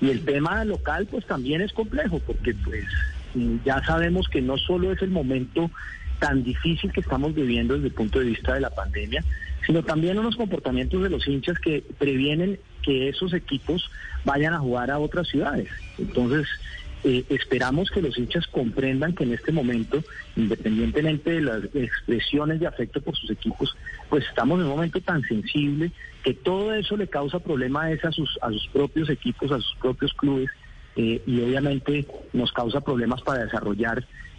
Y el tema local, pues también es complejo, porque pues ya sabemos que no solo es el momento tan difícil que estamos viviendo desde el punto de vista de la pandemia, sino también unos comportamientos de los hinchas que previenen que esos equipos vayan a jugar a otras ciudades. Entonces, eh, esperamos que los hinchas comprendan que en este momento, independientemente de las expresiones de afecto por sus equipos, pues estamos en un momento tan sensible que todo eso le causa problemas a sus, a sus propios equipos, a sus propios clubes, eh, y obviamente nos causa problemas para desarrollar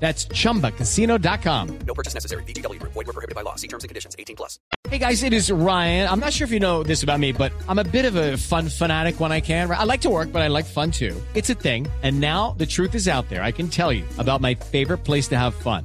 That's ChumbaCasino.com. No purchase necessary. VGW. Void were prohibited by law. See terms and conditions. 18 plus. Hey guys, it is Ryan. I'm not sure if you know this about me, but I'm a bit of a fun fanatic when I can. I like to work, but I like fun too. It's a thing. And now the truth is out there. I can tell you about my favorite place to have fun.